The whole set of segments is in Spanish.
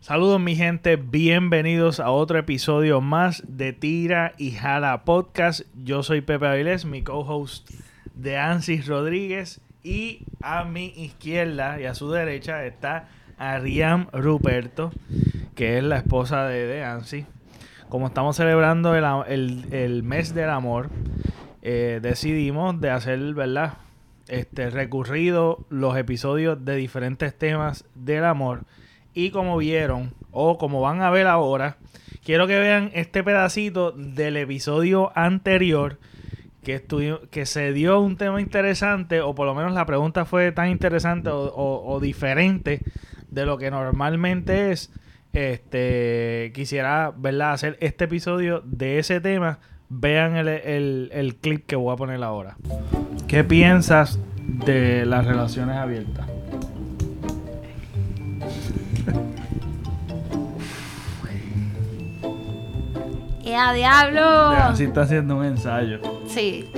Saludos mi gente, bienvenidos a otro episodio más de Tira y Jala Podcast. Yo soy Pepe Avilés, mi co-host de Ansis Rodríguez y a mi izquierda y a su derecha está Ariam Ruperto, que es la esposa de, de Ansis. Como estamos celebrando el, el- el mes del amor, eh, decidimos de hacer, ¿verdad? Este recurrido los episodios de diferentes temas del amor. Y como vieron, o como van a ver ahora, quiero que vean este pedacito del episodio anterior que, que se dio un tema interesante, o por lo menos la pregunta fue tan interesante o, o- o diferente de lo que normalmente es. Este quisiera ¿verdad? hacer este episodio de ese tema. Vean el, el- el clip que voy a poner ahora. ¿Qué piensas de las relaciones abiertas? ¡Ea, diablo! Así está haciendo un ensayo. Sí.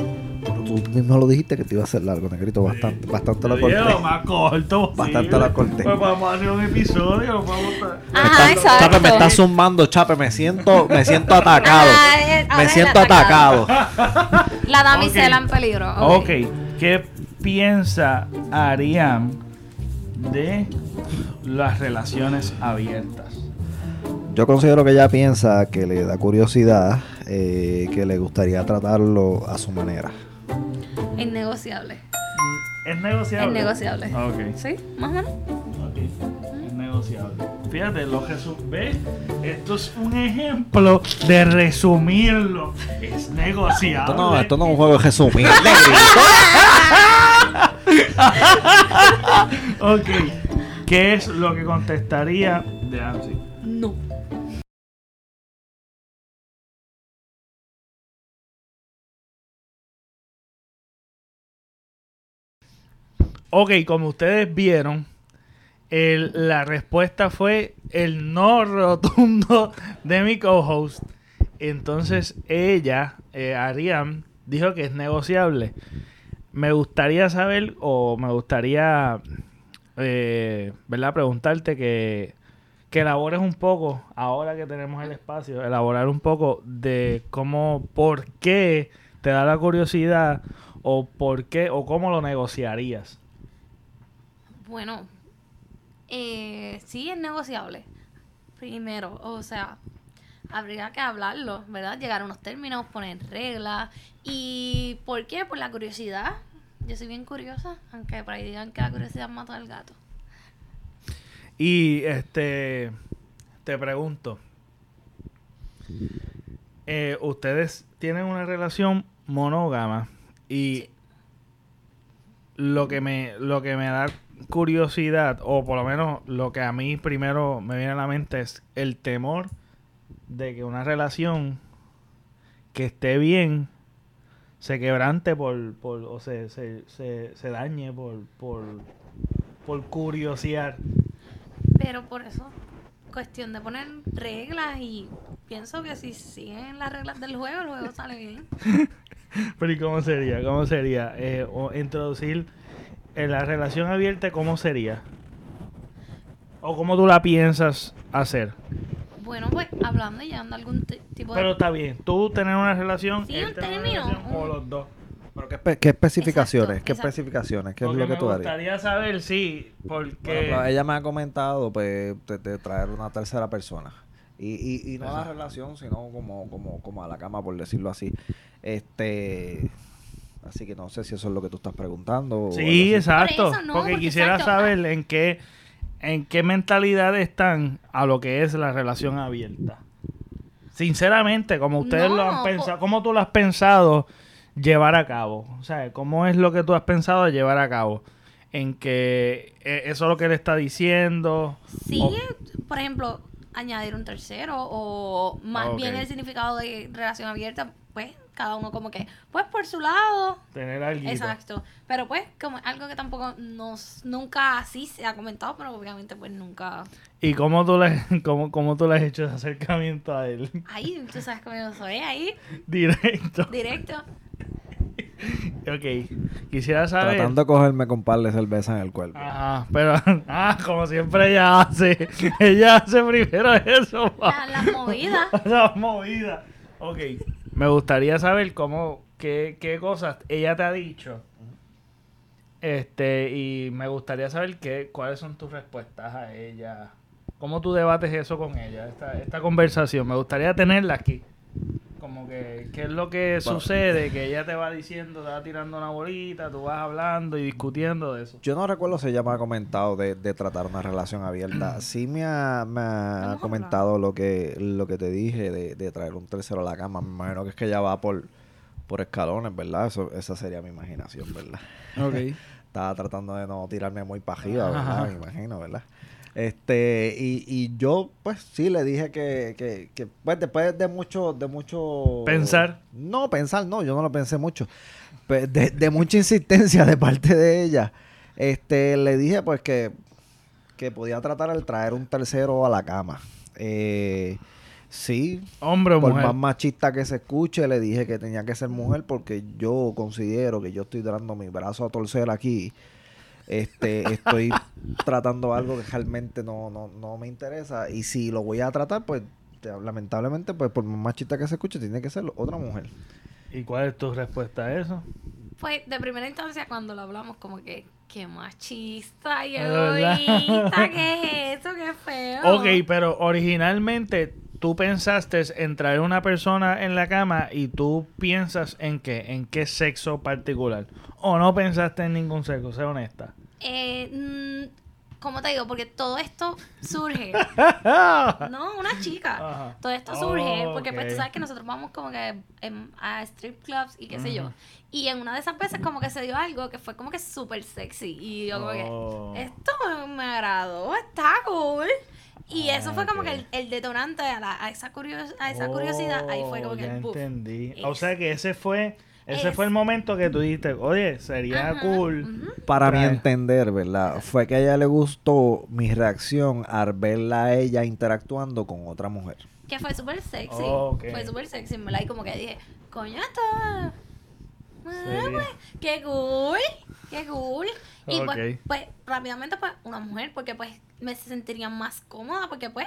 Pero tú mismo lo dijiste que te iba a hacer largo, negrito. Bastante, bastante lo corté. Lo más corto Bastante posible. lo corté. Pues vamos a hacer un episodio. Vamos a... Ajá, exacto. Chape, me está zumbando, Chape. Me siento, me siento atacado. Ajá, eh, me siento atacado. La damisela en peligro. ok, ¿qué piensa Ariam de las relaciones abiertas? Yo considero que ella piensa que le da curiosidad, eh, que le gustaría tratarlo a su manera. Innegociable. ¿Es negociable? Es negociable. Ok. ¿Sí? Más o menos. Ok, Es negociable. Fíjate, lo Jesús ve. Esto es un ejemplo de resumirlo. Es negociable. Esto no, esto no es un juego de resumir. Ok. ¿Qué es lo que contestaría de Ansi? Ok, como ustedes vieron, la respuesta fue el no rotundo de mi co-host. Entonces ella, eh, Ariam, dijo que es negociable. Me gustaría saber o me gustaría, eh, ¿verdad? Preguntarte que, que elabores un poco, ahora que tenemos el espacio, elaborar un poco de cómo, por qué te da la curiosidad o por qué o cómo lo negociarías. Bueno. Eh, sí, es negociable. Primero, o sea, habría que hablarlo, ¿verdad? Llegar a unos términos, poner reglas. ¿Y por qué? Por la curiosidad. Yo soy bien curiosa, aunque por ahí digan que la curiosidad mata al gato. Y este te pregunto, eh, ustedes tienen una relación monógama y Sí. lo que me lo que me da curiosidad o por lo menos lo que a mí primero me viene a la mente es el temor de que una relación que esté bien se quebrante por, por o se, se, se, se dañe por, por, por curiosidad. Pero por eso, cuestión de poner reglas y pienso que si siguen las reglas del juego, el juego sale bien. Pero ¿y cómo sería? ¿Cómo sería? Eh, o introducir en la relación abierta, ¿cómo sería? ¿O cómo tú la piensas hacer? Bueno, pues hablando y a algún ti- tipo Pero de... está bien, tú tener una relación, Sí, él un tener una término, relación, o los dos. Pero ¿qué, espe- qué especificaciones? Exacto, ¿Qué exacto. especificaciones? ¿Qué Porque es lo que me tú harías? gustaría saber, sí, porque... Ella me ha comentado pues de, de traer una tercera persona. Y, y, y no a la relación, sino como, como, como a la cama, por decirlo así. Este así que no sé si eso es lo que tú estás preguntando. Sí, exacto. Por eso no, porque porque quisiera exacto, saber en qué en qué mentalidad están a lo que es la relación abierta. Sinceramente, como ustedes lo han pensado, ¿cómo tú lo has pensado llevar a cabo? O sea, ¿cómo es lo que tú has pensado llevar a cabo? En que eh, eso es lo que él está diciendo. Sí, o- por ejemplo, añadir un tercero o más Ah, bien el significado de relación abierta, pues cada uno como que, pues por su lado. tener algo. Exacto. Pero pues como algo que tampoco nos nunca así se ha comentado, pero obviamente pues nunca. ¿Y cómo tú, le, cómo, cómo tú le has hecho ese acercamiento a él? Ahí, tú sabes cómo yo soy, ahí, Directo. directo. ok. Quisiera saber. Tratando de cogerme con par de cerveza en el cuerpo. Ajá, pero, ah, como siempre ella hace. ella hace primero eso. pa. La, la movida. La movida. Ok. Me gustaría saber cómo, qué, qué cosas ella te ha dicho. Este, y me gustaría saber qué, cuáles son tus respuestas a ella. ¿Cómo tú debates eso con ella? Esta, esta conversación. Me gustaría tenerla aquí. Como que, ¿qué es lo que sucede? Que ella te va diciendo, te va tirando una bolita, tú vas hablando y discutiendo de eso. Yo no recuerdo si ella me ha comentado de, de tratar una relación abierta. Sí me ha, me ha comentado lo que, lo que te dije de, de traer un tercero a la cama. Me imagino que es que ella va por, por escalones, ¿verdad? Eso, esa sería mi imaginación, ¿verdad? Ok. Estaba tratando de no tirarme muy para arriba, Ajá. ¿verdad? Me imagino, ¿verdad? Este, y, y yo, pues sí, le dije que, que, que, pues después de mucho, de mucho... Pensar. No, pensar, no, yo no lo pensé mucho. Pe- De, de mucha insistencia de parte de ella, este, le dije pues que, que podía tratar el traer un tercero a la cama. Eh, sí, Hombre o por mujer. más machista que se escuche, le dije que tenía que ser mujer porque yo considero que yo estoy dando mi brazo a torcer aquí. Este, estoy tratando algo que realmente no, no, no me interesa. Y si lo voy a tratar, pues te- lamentablemente, pues por más machista que se escuche, tiene que ser otra mujer. ¿Y cuál es tu respuesta a eso? Pues de primera instancia cuando lo hablamos como que qué machista y egoísta, qué es eso, qué feo. Ok, pero originalmente tú pensaste en traer una persona en la cama y tú piensas en qué, en qué sexo particular. O no pensaste en ningún sexo, sé honesta. Eh, mm, ¿Cómo te digo? Porque todo esto surge. No, una chica. Ajá. Todo esto surge Oh, porque pues tú sabes que nosotros vamos como que a strip clubs y qué sé yo. Y en una de esas veces como que se dio algo que fue como que súper sexy. Y yo como Oh. que, esto me, me agradó, está cool. Y Ah, eso fue como ok. que el, el detonante a, la- a esa, curios- a esa curiosidad. Ahí fue como Oh, que ya el entendí. Es- O sea que ese fue ese Es- fue el momento que tú dijiste, oye, sería Ajá, cool. Para mi entender, ¿verdad? Fue que a ella le gustó mi reacción al verla a ella interactuando con otra mujer. Que fue súper sexy. Oh. Fue súper sexy, ¿verdad? Y como que dije, coño, esto... ah, pues, qué cool, qué cool. Y pues, pues, rápidamente, pues, una mujer, porque pues me sentiría más cómoda, porque pues,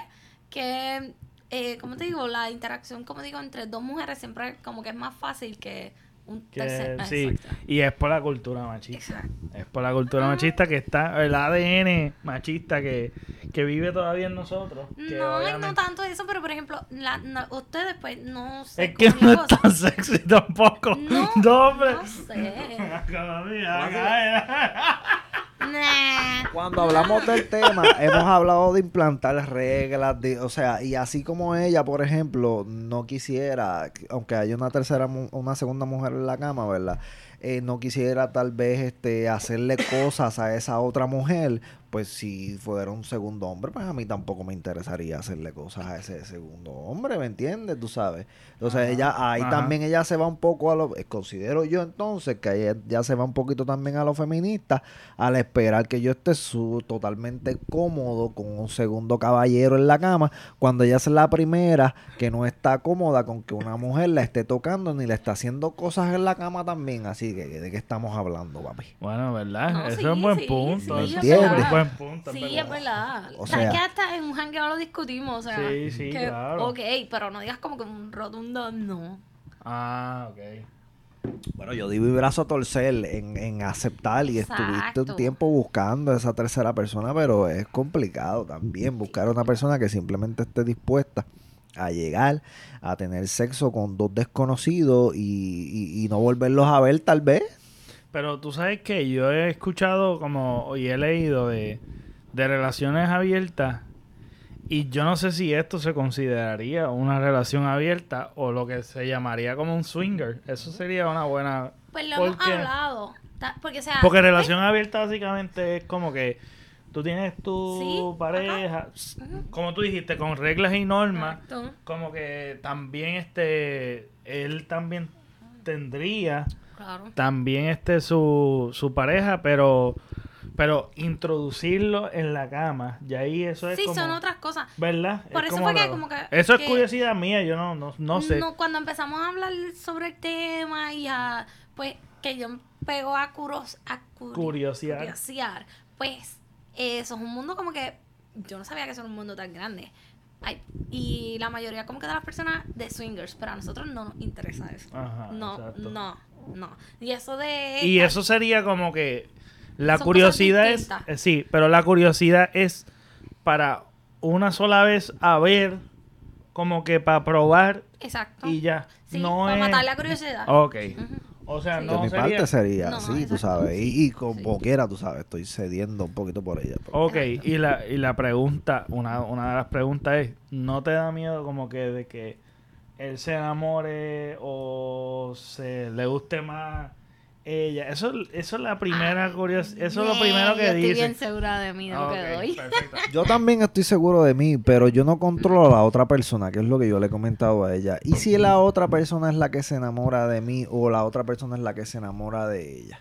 que, eh, como te digo, la interacción, como digo, entre dos mujeres siempre como que es más fácil que un Que, tercer... sí, Exacto. y es por la cultura machista. Exacto. Es por la cultura machista que está, el ADN machista que, que vive todavía en nosotros. que No, no tanto eso, pero por ejemplo, la, ustedes pues no sé Es que no es tan sexy tampoco. No, No, hombre. no sé. Nah. Cuando hablamos del tema, hemos hablado de implantar reglas, de, o sea, y así como ella, por ejemplo, no quisiera, aunque haya una tercera, una segunda mujer en la cama, ¿verdad? Eh, no quisiera tal vez este hacerle cosas a esa otra mujer, pues si fuera un segundo hombre, pues a mí tampoco me interesaría hacerle cosas a ese segundo hombre, ¿me entiendes? Tú sabes. Entonces Ajá, ella, ahí ajá. también ella se va un poco a lo, eh, considero yo entonces que ella ya se va un poquito también a lo feminista, al esperar que yo esté su, totalmente cómodo con un segundo caballero en la cama, cuando ella es la primera que no está cómoda con que una mujer la esté tocando ni le está haciendo cosas en la cama también, así que ¿de qué estamos hablando, papi? Bueno, ¿verdad? No, Eso sí, es un buen sí, punto. sí, eso es es un verdad. Buen punto. Sí, es verdad. O ¿Sabes sea- que hasta en un jangueo lo discutimos? O sea, Sí, sí, que, claro. Ok, pero no digas como que un rotundo no. Ah, ok. Bueno, yo di mi brazo a torcer en, en aceptar y estuviste un Exacto. tiempo buscando a esa tercera persona, pero es complicado también buscar una persona que simplemente esté dispuesta a llegar a tener sexo con dos desconocidos y, y- y no volverlos a ver tal vez. Pero tú sabes que yo he escuchado como y he leído de, de relaciones abiertas y yo no sé si esto se consideraría una relación abierta o lo que se llamaría como un swinger. Eso sería una buena... Pues lo hemos hablado. Porque, o sea, Porque relación abierta básicamente es como que tú tienes tu Sí, pareja, como tú dijiste, con reglas y normas, Exacto. como que también este, él también tendría Claro. también este su, su pareja, pero pero introducirlo en la cama, y ahí eso es Sí, como, son otras cosas. ¿verdad? Por Es eso fue que como que- Eso es curiosidad mía, yo no no, no sé. No, cuando empezamos a hablar sobre el tema y a, pues, que yo pego a, curos, a Curiosear. curiosear, pues eso es un mundo como que yo no sabía que eso era un mundo tan grande. Ay, y la mayoría como que de las personas de swingers, pero a nosotros no nos interesa eso. Ajá, no, exacto. no, no. Y eso de... Y eso sería como que la Son curiosidad es, eh, sí, pero la curiosidad es para una sola vez a ver, como que para probar Exacto. y ya. Sí, no para es... matar la curiosidad. Ok. Ujú. O sea, Sí. de no mi sería... parte sería No, así, tú sabes. Y, y como Sí. quiera, tú sabes, estoy cediendo un poquito por ella. pero- Ok, y la, y la pregunta, una, una de las preguntas es, ¿no te da miedo como que de que él se enamore o se le guste más ella? Eso, eso es la primera curiosidad, eso es lo primero que yo Estoy dice. bien segura de mí, de lo que doy. perfecto. Yo también estoy seguro de mí, pero yo no controlo a la otra persona, que es lo que yo le he comentado a ella. ¿Y si la otra persona es la que se enamora de mí o la otra persona es la que se enamora de ella?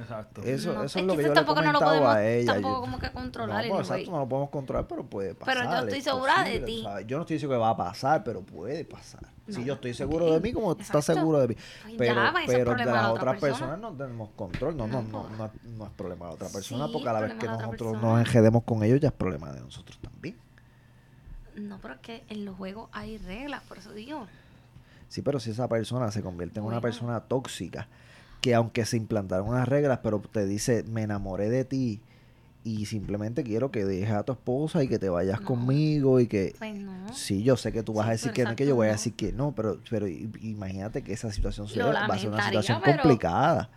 Exacto. Eso, No, eso es lo que eso yo le he tampoco no lo podemos a ella. tampoco Yo- como que No, controlar anyway. exacto, no lo podemos controlar, pero puede pasar. Pero yo estoy es segura de ti. ¿sabes? Yo no estoy diciendo que va a pasar, pero puede pasar. Si No, yo estoy seguro de mí, como tú estás seguro de mí. Pues Pero, ya, pues, pero de las la otra otras persona. personas no tenemos control. No, no, No, no, pues. no, es- no problema de la otra persona, Sí, porque a la vez que nosotros persona. nos enjedemos con ellos, ya es problema de nosotros también. No, pero es que en los juegos hay reglas, por eso digo. Sí, pero si esa persona se convierte en una persona tóxica, que aunque se implantaron unas reglas, pero te dice, me enamoré de ti y simplemente quiero que dejes a tu esposa y que te vayas No. conmigo y que... Pues no. Sí, yo sé que tú vas Sí, a decir que no, que yo voy a decir que no, pero, pero imagínate que esa situación sea- va a ser una situación pero- complicada.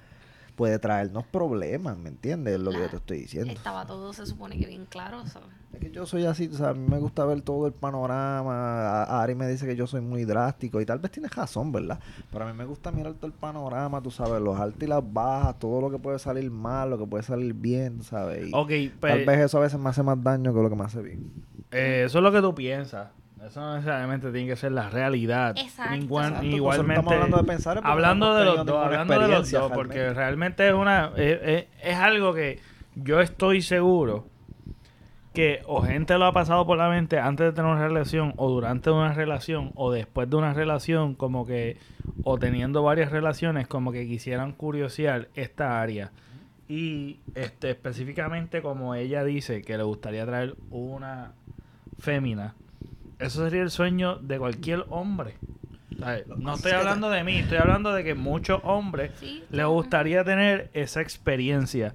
Puede traernos problemas, ¿me entiendes? Es lo que yo te estoy diciendo. Estaba todo, se supone que bien claro. so. Es que yo soy así, o sea, a mí me gusta ver todo el panorama. A- Ari me dice que yo soy muy drástico y tal vez tienes razón, ¿verdad? Pero a mí me gusta mirar todo el panorama, tú sabes, los altos y las bajas, todo lo que puede salir mal, lo que puede salir bien, ¿sabes? Y Ok, tal pues, vez eso a veces me hace más daño que lo que me hace bien. eh, eso es lo que tú piensas. Eso no necesariamente tiene que ser la realidad. Exacto. Igual- Exacto, eso igualmente, estamos hablando de pensar, hablando de los dos, hablando de los experiencia dos, porque realmente. realmente es una es, es- es algo que yo estoy seguro que o gente lo ha pasado por la mente antes de tener una relación o durante una relación o después de una relación como que o teniendo varias relaciones como que quisieran curiosear esta área y este específicamente como ella dice que le gustaría traer una fémina eso sería el sueño de cualquier hombre no estoy hablando de mí estoy hablando de que muchos hombres Sí, le gustaría tener esa experiencia.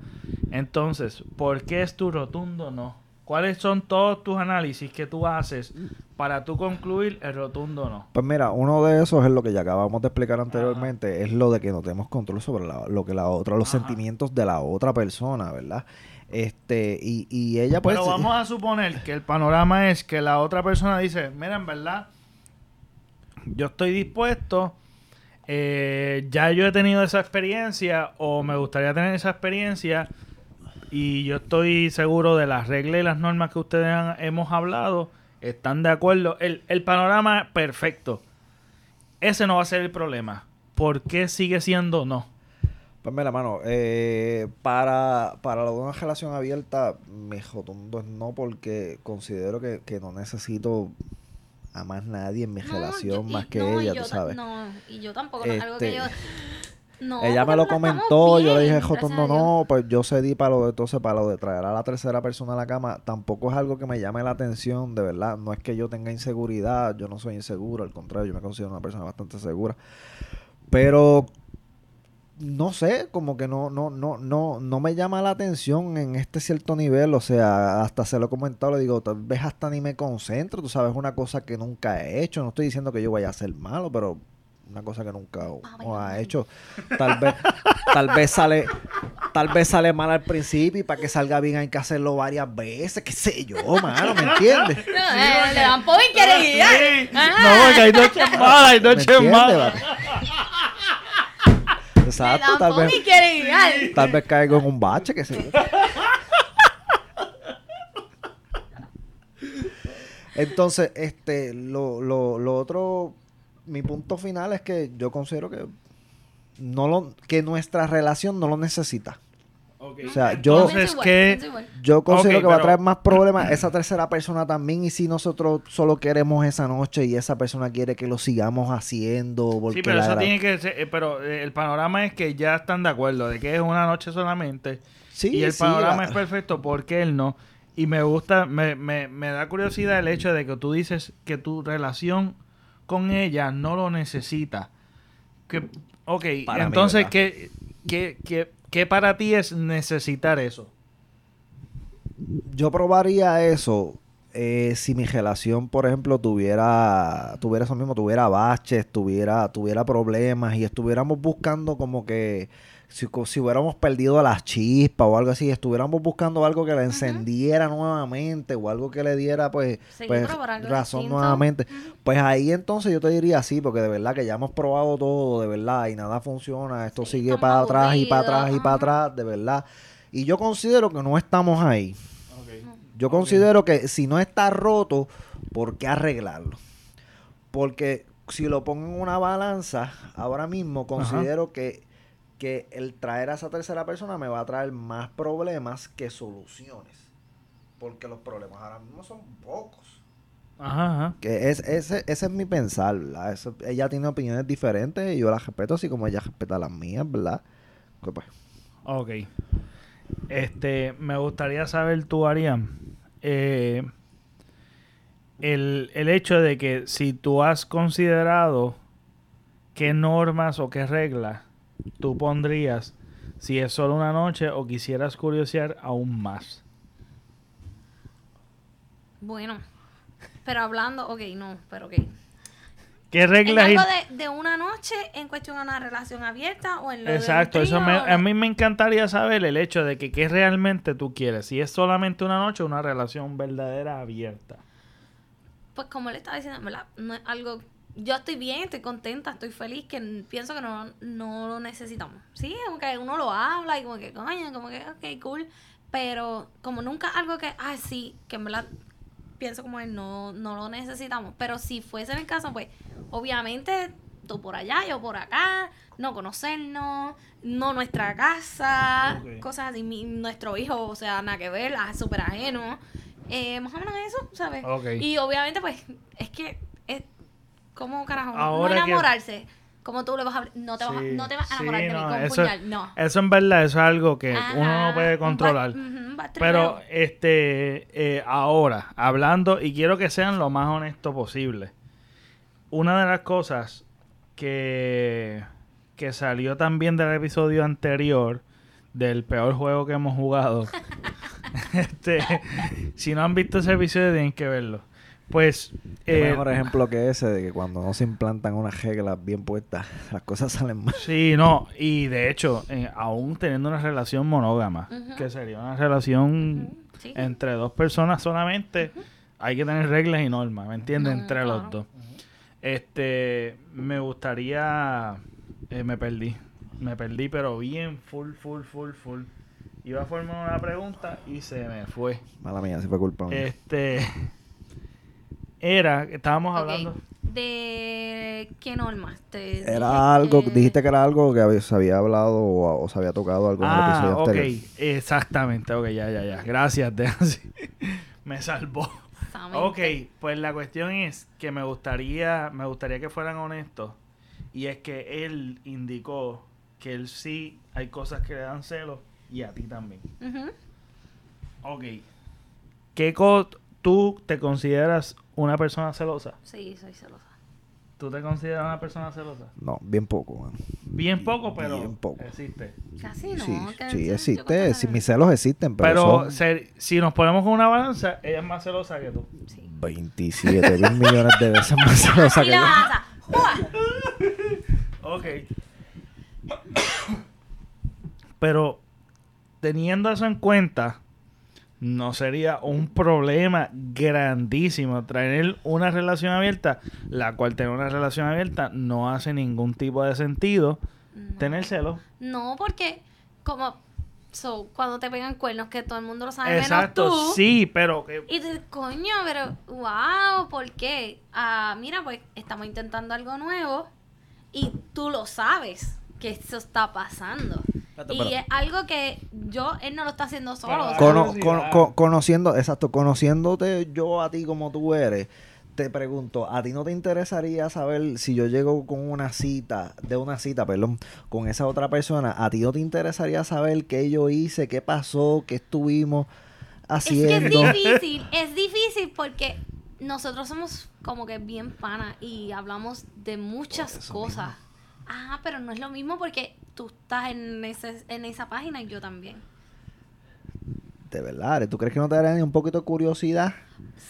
Entonces, ¿por qué es tu rotundo no? ¿Cuáles son todos tus análisis que tú haces para tú concluir el rotundo no? Pues mira, uno de esos es lo que ya acabamos de explicar anteriormente, es lo de que no tenemos control sobre la- lo que la otra, los Ajá. sentimientos de la otra persona, ¿verdad? Este, y, y ella pues... Pero vamos a suponer que el panorama es que la otra persona dice, mira, en verdad, yo estoy dispuesto, eh, ya yo he tenido esa experiencia o me gustaría tener esa experiencia y yo estoy seguro de las reglas y las normas que ustedes han- hemos hablado, están de acuerdo, el, el panorama perfecto. Ese no va a ser el problema. ¿Por qué sigue siendo no? Pues mira, mano, eh, para, para lo de una relación abierta, mi rotundo es no porque considero que, que no necesito a más nadie en mi No, relación yo- más que no, ella, tú sabes. No, y yo tampoco, no es algo que Este, yo... No, ella me lo comentó, yo le dije, Jotondo, no, pues yo cedí para lo de entonces para lo de traer a la tercera persona a la cama. Tampoco es algo que me llame la atención, de verdad. No es que yo tenga inseguridad, yo no soy inseguro, al contrario, yo me considero una persona bastante segura. Pero no sé, como que no, no, no, no, no me llama la atención en este cierto nivel. O sea, hasta se lo he comentado, le digo, tal vez hasta ni me concentro, tú sabes, una cosa que nunca he hecho. No estoy diciendo que yo vaya a ser malo, pero una cosa que nunca o ha hecho. Tal vez, tal vez sale, tal vez sale mal al principio y para que salga bien hay que hacerlo varias veces, qué sé yo, mano, ¿me entiendes? No, eh, le dan quiere guiar. No, porque hay noches malas, hay ¿Me noches malas. Exacto, tal vez, y tal vez caigo en un bache, sé yo. Entonces, este, lo, lo, lo otro, mi punto final es que yo considero que no lo, que nuestra relación no lo necesita. O sea, yo- Entonces, igual, ¿qué- pienso igual. Yo considero que va a traer más problemas esa tercera persona también. Y si nosotros solo queremos esa noche y esa persona quiere que lo sigamos haciendo. Porque Sí, pero eso tiene que ser, eh, pero eh, el panorama es que ya están de acuerdo de que es una noche solamente Sí, y el sí, panorama la- es perfecto porque él no. Y me gusta, me, me, me da curiosidad el hecho de que tú dices que tu relación con ella no lo necesita. Que, ok, Para mí, entonces, ¿verdad? ¿qué, qué, qué, qué para ti es necesitar eso? Yo probaría eso eh, si mi relación, por ejemplo, tuviera tuviera eso mismo, tuviera baches, tuviera tuviera problemas y estuviéramos buscando como que si, co- si hubiéramos perdido las chispas o algo así, estuviéramos buscando algo que la encendiera nuevamente o algo que le diera pues, pues razón distinto. nuevamente. Pues ahí entonces yo te diría sí, porque de verdad que ya hemos probado todo, de verdad, y nada funciona, esto Sí, sigue para atrás y para atrás y para atrás, de verdad. Y yo considero que no estamos ahí. Yo considero que si no está roto, ¿por qué arreglarlo? Porque si lo pongo en una balanza, ahora mismo considero que, que el traer a esa tercera persona me va a traer más problemas que soluciones. Porque los problemas ahora mismo son pocos. Ajá, ajá. Que es, ese, ese es mi pensar, ¿verdad? Eso- ella tiene opiniones diferentes y yo las respeto así como ella respeta las mías, ¿verdad? Que pues, Ok. Este, me gustaría saber tú, Arián, eh, el, el hecho de que si tú has considerado qué normas o qué reglas tú pondrías si es solo una noche o quisieras curiosear aún más. Bueno, pero hablando, ok, no, pero ok. ¿Qué ¿En reglas? algo y- de, de una noche en cuestión de una relación abierta o en lo de Exacto, eso me- a mí me encantaría saber el hecho de que qué realmente tú quieres. Si es solamente una noche o una relación verdadera abierta. Pues como le estaba diciendo, ¿verdad? No es algo... Yo estoy bien, estoy contenta, estoy feliz, que pienso que no, no lo necesitamos. Sí, como que uno lo habla y como que, coño, como que, ok, cool. Pero como nunca algo que, ah, sí, que en verdad pienso como que no, no lo necesitamos. Pero si fuese en el caso, pues, obviamente, tú por allá, yo por acá, no conocernos, no nuestra casa, cosas así, mi- nuestro hijo, o sea, nada que ver, ah, súper ajeno. Eh, más o menos eso, ¿sabes? Y obviamente, pues, es que es como carajo, Ahora no que- enamorarse. Como tú le vas a no te vas, a, no te vas a sí, enamorar de mí no, con eso- puñal, no. Eso en verdad, eso es algo que Ajá, uno no puede controlar. Pero, este, eh, ahora, hablando, y quiero que sean lo más honesto posible. Una de las cosas que, que salió también del episodio anterior, del peor juego que hemos jugado. este, si no han visto ese episodio, tienen que verlo. Pues, qué eh, mejor ejemplo que ese de que cuando no se implantan unas reglas bien puestas, las cosas salen mal. Sí, no, y de hecho, eh, aún teniendo una relación monógama, que sería una relación sí. entre dos personas solamente, hay que tener reglas y normas, ¿me entiendes? Entre los dos. Este, me gustaría, eh, me perdí, me perdí, pero bien, full, full, full, full. Iba a formar una pregunta y se me fue. Mala mía, si fue culpa mía. Este, era, estábamos hablando. ¿De qué normas? Te dije Era algo, que- dijiste que era algo que había- se había hablado o, o se había tocado algo en el Ah, episodio ok, anterior. exactamente, ok, ya, ya, ya. Gracias, Nancy. me salvó. Exactamente. Ok, pues la cuestión es que me gustaría, me gustaría que fueran honestos. Y es que él indicó que él sí hay cosas que le dan celos y a ti también. Ujú. Ok. ¿Qué co tú te consideras una persona celosa? Sí, soy celosa. ¿Tú te consideras una persona celosa? No, bien poco, mano. Bien poco, pero Bien poco. existe. Casi no. sí, sí existe. Sí, mis celos existen, pero, Pero son ser- si nos ponemos con una balanza, ella es más celosa que tú. Sí. 27 mil millones de veces más celosa que yo. balanza. ¡Jua! Ok. Pero teniendo eso en cuenta, no sería un problema grandísimo traer una relación abierta, la cual tener una relación abierta no hace ningún tipo de sentido. No. Tener celos. No, porque como so, cuando te pegan cuernos que todo el mundo lo sabe Exacto, menos tú. sí, pero que Y tú, coño, pero wow, ¿por qué? Ah, mira, pues estamos intentando algo nuevo y tú lo sabes que eso está pasando. Y es algo que yo, él no lo está haciendo solo. Pero- o sea, Cono- curiosidad. con- con- conociendo, exacto, conociéndote yo a ti como tú eres, te pregunto, ¿a ti no te interesaría saber si yo llego con una cita, de una cita, perdón, con esa otra persona, ¿a ti no te interesaría saber qué yo hice, qué pasó, qué estuvimos es que es haciendo? difícil, es difícil porque nosotros somos como que bien panas y hablamos de muchas cosas. Ah, pero no es lo mismo porque tú estás en, ese, en esa página y yo también. De verdad, ¿tú crees que no te daría ni un poquito de curiosidad?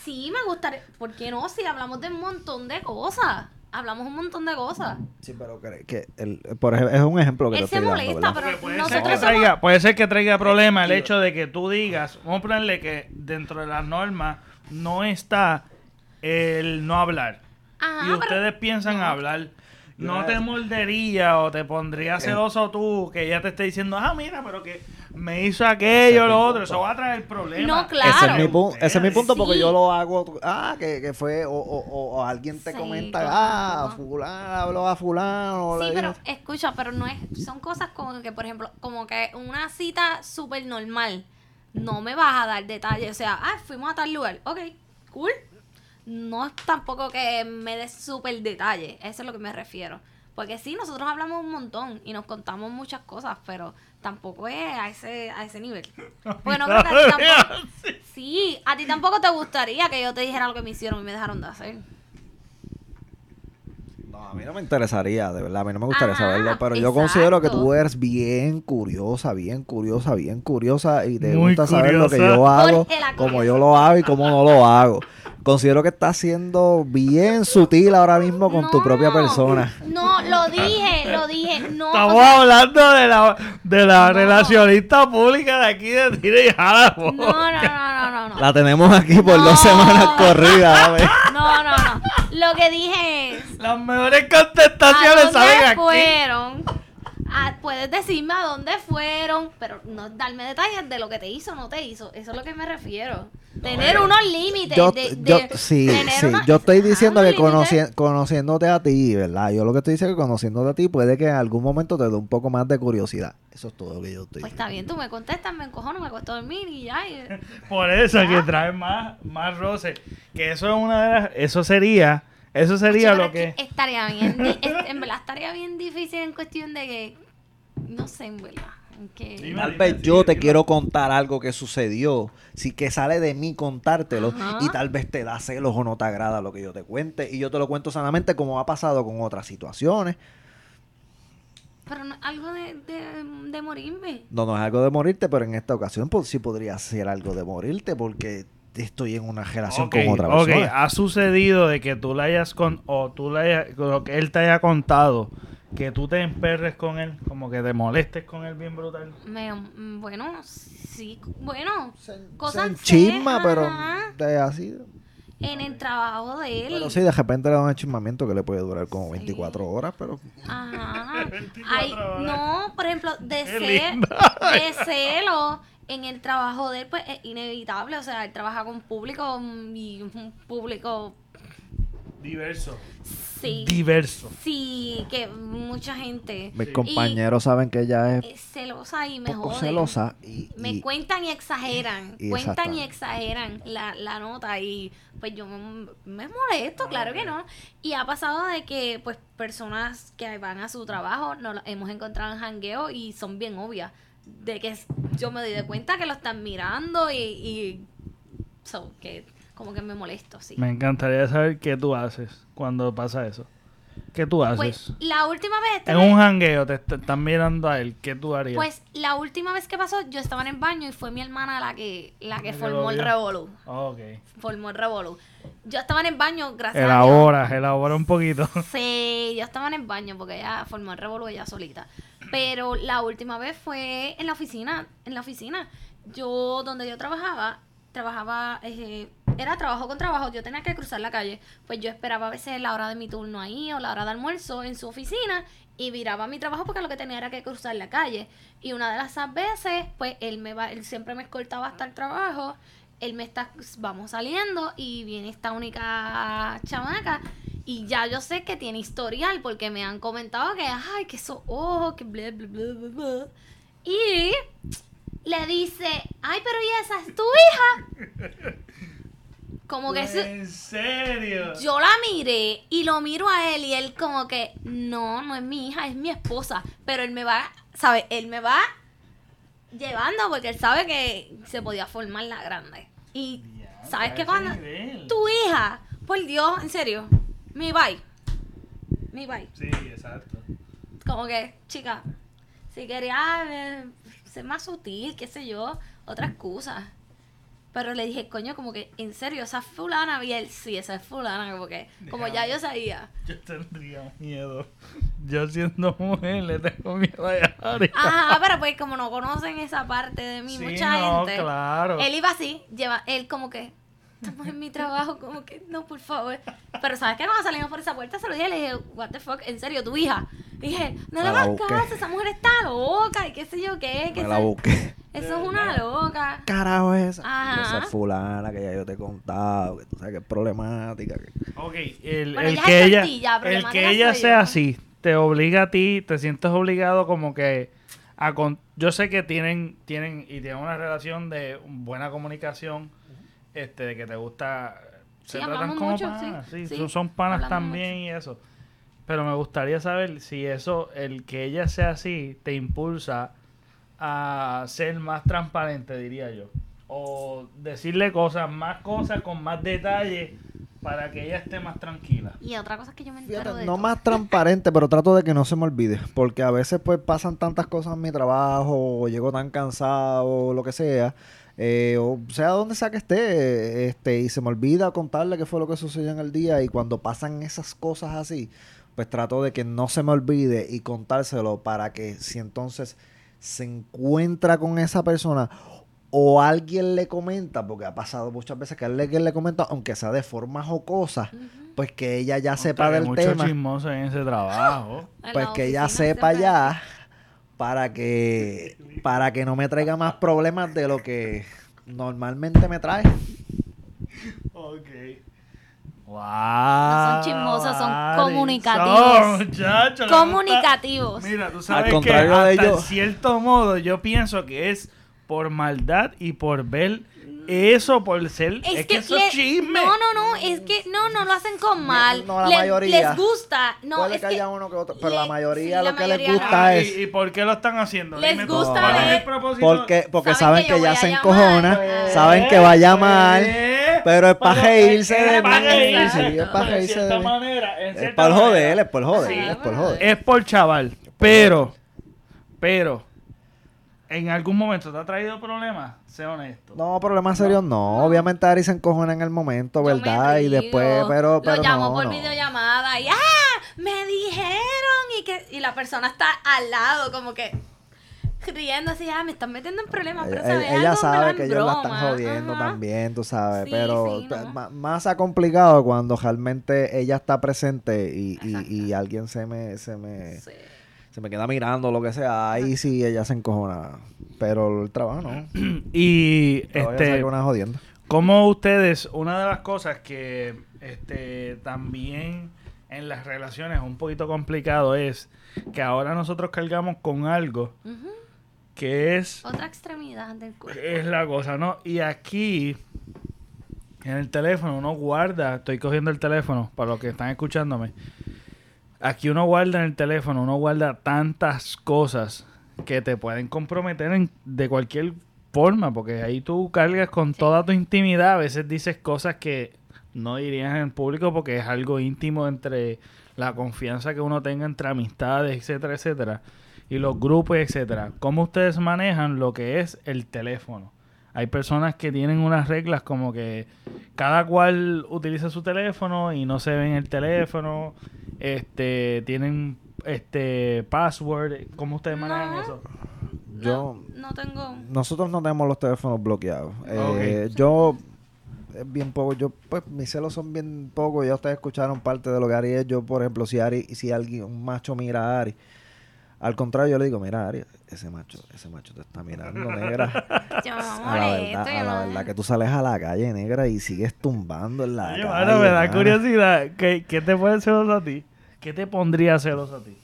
Sí, me gustaría. ¿Por qué no? Si hablamos de un montón de cosas. Hablamos un montón de cosas. Sí, pero que, que el, por ejemplo, es un ejemplo que Él te se dando, molesta, pero puede, ser que somos- traiga, puede ser que traiga problema el hecho de que tú digas, vamos a ponerle que dentro de las normas no está el no hablar. Ajá, y pero- ustedes piensan no. hablar. No te mordería o te pondría celoso tú que ella te esté diciendo, ah, mira, pero que me hizo aquello, lo otro. Eso va a traer problemas. No, claro. Ese es mi, pu- ese es mi punto porque Sí. yo lo hago, ah, que, que fue, o, o, o- o alguien te Sí, comenta, ah, fulano habló a fulano. Sí, pero dijo- escucha, pero no es, son cosas como que, por ejemplo, como que una cita súper normal, no me vas a dar detalles, o sea, ah, fuimos a tal lugar, ok, cool. No es tampoco que me des súper detalle, eso es lo que me refiero. Porque sí, nosotros hablamos un montón y nos contamos muchas cosas, pero tampoco es a ese, a ese nivel. Bueno, creo que a ti tampoco. Sí, a ti tampoco te gustaría que yo te dijera lo que me hicieron y me dejaron de hacer. No, a mí no me interesaría, de verdad, a mí no me gustaría Ajá, saberlo, pero yo exacto. considero que tú eres bien curiosa, bien curiosa, bien curiosa y te Muy gusta saber lo que yo hago, curiosa. yo lo hago y cómo no lo hago. Considero que estás siendo bien sutil ahora mismo con tu propia persona. No, lo dije, dije. No, o Estamos sea, hablando de la, de la No. relacionista pública de aquí de Tira y Jala. no, no, no, no, no. La tenemos aquí por No. dos semanas corridas. No, no, no. Lo que dije es. Las mejores ¿A contestaciones dónde aquí. fueron? Ah, puedes decirme a dónde fueron, pero no darme detalles de lo que te hizo o no te hizo. Eso es lo que me refiero. Tener unos límites. Yo, de, yo, de- sí, tener sí. unos- Yo estoy diciendo que conoci- límites. conociéndote a ti, ¿verdad? Yo lo que estoy diciendo es que conociéndote a ti puede que en algún momento te dé un poco más de curiosidad. Eso es todo lo que yo estoy Pues está bien, tú me contestas, me encojono, me acuesto a dormir y ya. y- Por eso que trae más, más roce. Que eso es una de las. Eso sería. Eso sería Oye, lo que. es que estaría bien, en verdad estaría bien difícil en cuestión de que, no sé, en verdad, Dime. Tal vez yo te quiero contar algo que sucedió, sí que sale de mí contártelo Ajá. y tal vez te da celos o no te agrada lo que yo te cuente y yo te lo cuento sanamente como ha pasado con otras situaciones. Pero no, algo de, de, de morirme. No, no es algo de morirte, pero en esta ocasión pues, sí podría ser algo de morirte porque estoy en una relación Ok, con otra ok, persona. ha sucedido de que tú le hayas con o tú le hayas, lo que él te haya contado que tú te emperres con él, como que te molestes con él bien brutal. Me, mm, bueno, sí, bueno, Se, cosas se serias, pero ajá. de así. en el trabajo de él. Pero sí, de repente le da un enchismamiento que le puede durar como Sí. 24 horas, pero Ajá. 24 Ay, horas. no, por ejemplo, de, Qué ce- linda. de celo en el trabajo de él, pues es inevitable. O sea, él trabaja con público mm, y un público, Diverso. sí, Diverso. sí, que mucha gente mis Sí. compañeros saben que ella es es celosa y me poco joden. celosa y, Me y- cuentan y exageran, y cuentan y exageran la, la nota y pues yo me, me molesto, claro que no. Y ha pasado de que pues personas que van a su trabajo nos hemos encontrado en jangueo y son bien obvias. De que yo me doy de cuenta que lo están mirando y, y so, que como que me molesto, sí. Me encantaría saber qué tú haces cuando pasa eso. ¿Qué tú haces? Pues la última vez... en un jangueo te est- están mirando a él, ¿qué tú harías? Pues la última vez que pasó, yo estaba en el baño y fue mi hermana la que, la que formó el vio. revolú. ok. formó el revolú. Yo estaba en el baño, gracias a Dios. Elabora, elabora un poquito. Sí, yo estaba en el baño porque ella formó el revolú ella solita. Pero la última vez fue en la oficina, en la oficina. Yo, donde yo trabajaba, trabajaba, eh, era trabajo con trabajo, yo tenía que cruzar la calle. Pues yo esperaba a veces la hora de mi turno ahí o la hora de almuerzo en su oficina y viraba mi trabajo porque lo que tenía era que cruzar la calle. Y una de esas veces, pues él me va, él siempre me escoltaba hasta el trabajo. Él me está, vamos saliendo y viene esta única chamaca y ya yo sé que tiene historial porque me han comentado que, ay, que esos ojos, que bla, bla, bla, bla, bla. Y le dice, ay, pero ¿y esa es tu hija? Como que ¿En serio? yo la miré y lo miro a él y él como que, no, no es mi hija, es mi esposa. Pero él me va, ¿sabes? Él me va llevando porque él sabe que se podía formar la grande. Y, Ya, ¿sabes qué? Cuando nivel. tu hija, por Dios, en serio, mi bye. Mi bye. Sí, exacto. Como que, chica, si quería eh, ser más sutil, qué sé yo, otra excusa. Pero le dije, coño, como que, en serio, esa es fulana, y él, sí, esa es fulana, como que, como ya yo sabía. Yo tendría miedo. Yo siendo mujer le tengo miedo a Yari. Ajá, pero pues como no conocen esa parte de mí, Sí, mucha no, gente. claro. Él iba así, lleva, él como que, estamos en mi trabajo, como que, no, por favor. Pero ¿sabes qué? Cuando salimos por esa puerta se lo dije, le dije, what the fuck, en serio, tu hija. dije, no le hagas caso, esa mujer está loca y qué sé yo qué, que Me la eso, busqué. eso es una loca. Carajo es esa. Ajá. Esa es fulana que ya yo te he contado, que tú sabes que es problemática. que- Ok, el, Bueno, el ella que ella, el que ella sea yo. así, te obliga a ti, te sientes obligado como que a con- yo sé que tienen tienen y tienen una relación de buena comunicación, este de que te gusta se Sí, tratan hablamos como mucho, panas, sí, sí, sí, son, son panas hablamos también y eso. Pero me gustaría saber si eso, el que ella sea así, te impulsa a ser más transparente, diría yo. O decirle cosas, más cosas con más detalle para que ella esté más tranquila. Y otra cosa es que yo me entero Fíjate, de no todo. más transparente, pero trato de que no se me olvide. Porque a veces pues pasan tantas cosas en mi trabajo, o llego tan cansado, o lo que sea. Eh, o sea donde sea que esté, este, y se me olvida contarle qué fue lo que sucedió en el día. Y cuando pasan esas cosas así, pues trato de que no se me olvide y contárselo para que si entonces se encuentra con esa persona o alguien le comenta, porque ha pasado muchas veces que alguien le comenta, aunque sea de forma jocosa, pues que ella ya sepa del mucho tema, chismoso en ese trabajo. Pues que ella sepa ya para que para que no me traiga más problemas de lo que normalmente me trae. Ok. Wow. No son chismosos, son comunicativos. Son, muchacho, Comunicativos. Mira, tú sabes Al contrario que de hasta ellos. en cierto modo yo pienso que es por maldad y por ver eso, por ser... Es, que, eso le- es chisme. No, no, no, es que no, no lo hacen con mal. no, la Le- mayoría. Les gusta. No, Puede es que haya uno que otro, pero la mayoría sí, lo la que les gusta Ah, es ¿y, y por qué lo están haciendo? Les Dime gusta ¿cuál es el propósito? porque porque Saben saben que que yo voy ella a se encojona, Eh, saben que va a llamar, Eh, pero es pa' reírse es de mí, es pa' Pero en reírse de mí. es cierta por joder, es por joder, Sí, es por joder. Es por chaval. Pero, pero, ¿en algún momento te ha traído problemas? Sé honesto. No, problemas serios no. Obviamente Ari se encojona en el momento, ¿verdad? Y después, pero, pero Lo llamo no, por no. videollamada y ¡ah! Me dijeron y que y la persona está al lado como que riendo así, ah, me están metiendo en problemas, pero Ella, sabe ella algo, sabe que ellos la están jodiendo Ajá. también, tú sabes, Sí, pero sí, no. más ha complicado cuando realmente ella está presente y, y, y alguien se me, se me, Sí. Se me queda mirando, lo que sea, ahí sí ella se encojona, pero el trabajo no. Y, este, una jodienda. como ustedes, una de las cosas que este, también en las relaciones es un poquito complicado es que ahora nosotros cargamos con algo que es Otra extremidad del cuerpo. es la cosa, ¿no? Y aquí, en el teléfono, uno guarda, estoy cogiendo el teléfono para los que están escuchándome. Aquí uno guarda en el teléfono, uno guarda tantas cosas que te pueden comprometer en- de cualquier forma, porque ahí tú cargas con toda tu intimidad, a veces dices cosas que no dirías en público porque es algo íntimo entre la confianza que uno tenga entre amistades, etcétera, etcétera, y los grupos, etcétera. ¿Cómo ustedes manejan lo que es el teléfono? Hay personas que tienen unas reglas como que cada cual utiliza su teléfono y no se ven el teléfono, este, tienen este password, ¿cómo ustedes manejan No. eso? Yo, No, no tengo. nosotros no tenemos los teléfonos bloqueados. Eh, Yo, es bien poco, yo, pues mis celos son bien pocos. Ya ustedes escucharon parte de lo que Ari es. Yo, por ejemplo, si Ari, si alguien, un macho mira a Ari, al contrario, yo le digo, mira, Ari, ese macho, ese macho te está mirando, negra. Yo me A la molesto, verdad, a la verdad que tú sales a la calle, negra, y sigues tumbando en la Oye, calle. mano, me da mano. curiosidad. ¿Qué, ¿Qué te pone celoso a ti? ¿Qué te pondría celoso a ti?